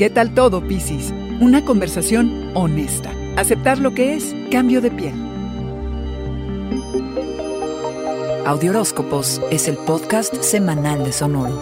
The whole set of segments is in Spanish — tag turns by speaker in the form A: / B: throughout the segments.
A: ¿Qué tal todo, Piscis? Una conversación honesta. Aceptar lo que es cambio de piel.
B: Audioróscopos es el podcast semanal de Sonoro.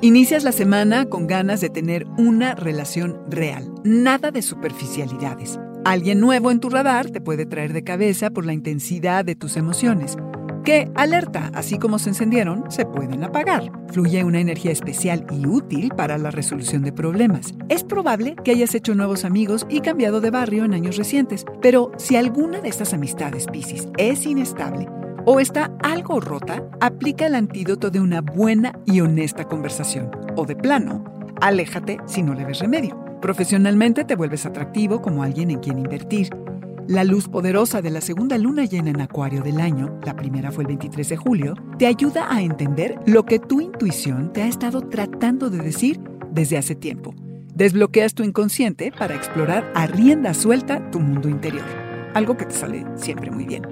A: Inicias la semana con ganas de tener una relación real, nada de superficialidades. Alguien nuevo en tu radar te puede traer de cabeza por la intensidad de tus emociones que, alerta, así como se encendieron, se pueden apagar. Fluye una energía especial y útil para la resolución de problemas. Es probable que hayas hecho nuevos amigos y cambiado de barrio en años recientes, pero si alguna de estas amistades, Piscis, es inestable o está algo rota, aplica el antídoto de una buena y honesta conversación. O de plano, aléjate si no le ves remedio. Profesionalmente te vuelves atractivo como alguien en quien invertir la luz poderosa de la segunda luna llena en Acuario del año, la primera fue el 23 de julio, te ayuda a entender lo que tu intuición te ha estado tratando de decir desde hace tiempo. Desbloqueas tu inconsciente para explorar a rienda suelta tu mundo interior, algo que te sale siempre muy bien.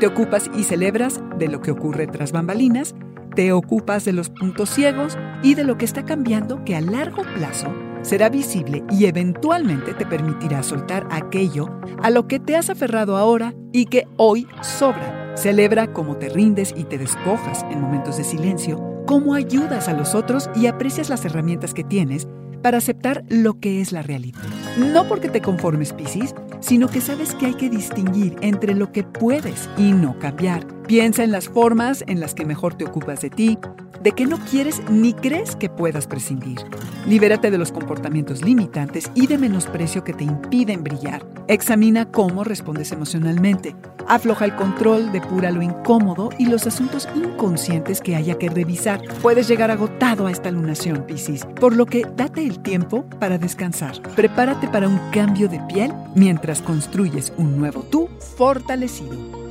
A: Te ocupas y celebras de lo que ocurre tras bambalinas, te ocupas de los puntos ciegos y de lo que está cambiando que a largo plazo será visible y eventualmente te permitirá soltar aquello a lo que te has aferrado ahora y que hoy sobra. Celebra cómo te rindes y te despojas en momentos de silencio, cómo ayudas a los otros y aprecias las herramientas que tienes para aceptar lo que es la realidad. No porque te conformes, Piscis, sino que sabes que hay que distinguir entre lo que puedes y no cambiar. Piensa en las formas en las que mejor te ocupas de ti, de que no quieres ni crees que puedas prescindir. Libérate de los comportamientos limitantes y de menosprecio que te impiden brillar. Examina cómo respondes emocionalmente. Afloja el control, depura lo incómodo y los asuntos inconscientes que haya que revisar. Puedes llegar agotado a esta lunación, Piscis, por lo que date el tiempo para descansar. Prepárate para un cambio de piel mientras construyes un nuevo tú fortalecido.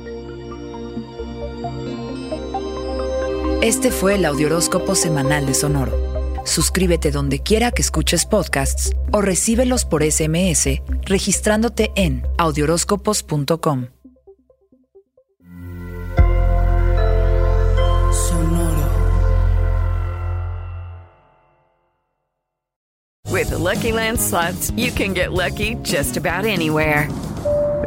B: Este fue el Audioróscopo Semanal de Sonoro. Suscríbete donde quiera que escuches podcasts o recíbelos por SMS registrándote en audioróscopos.com.
C: Sonoro.
D: With the Lucky Land slots, you can get lucky just about anywhere.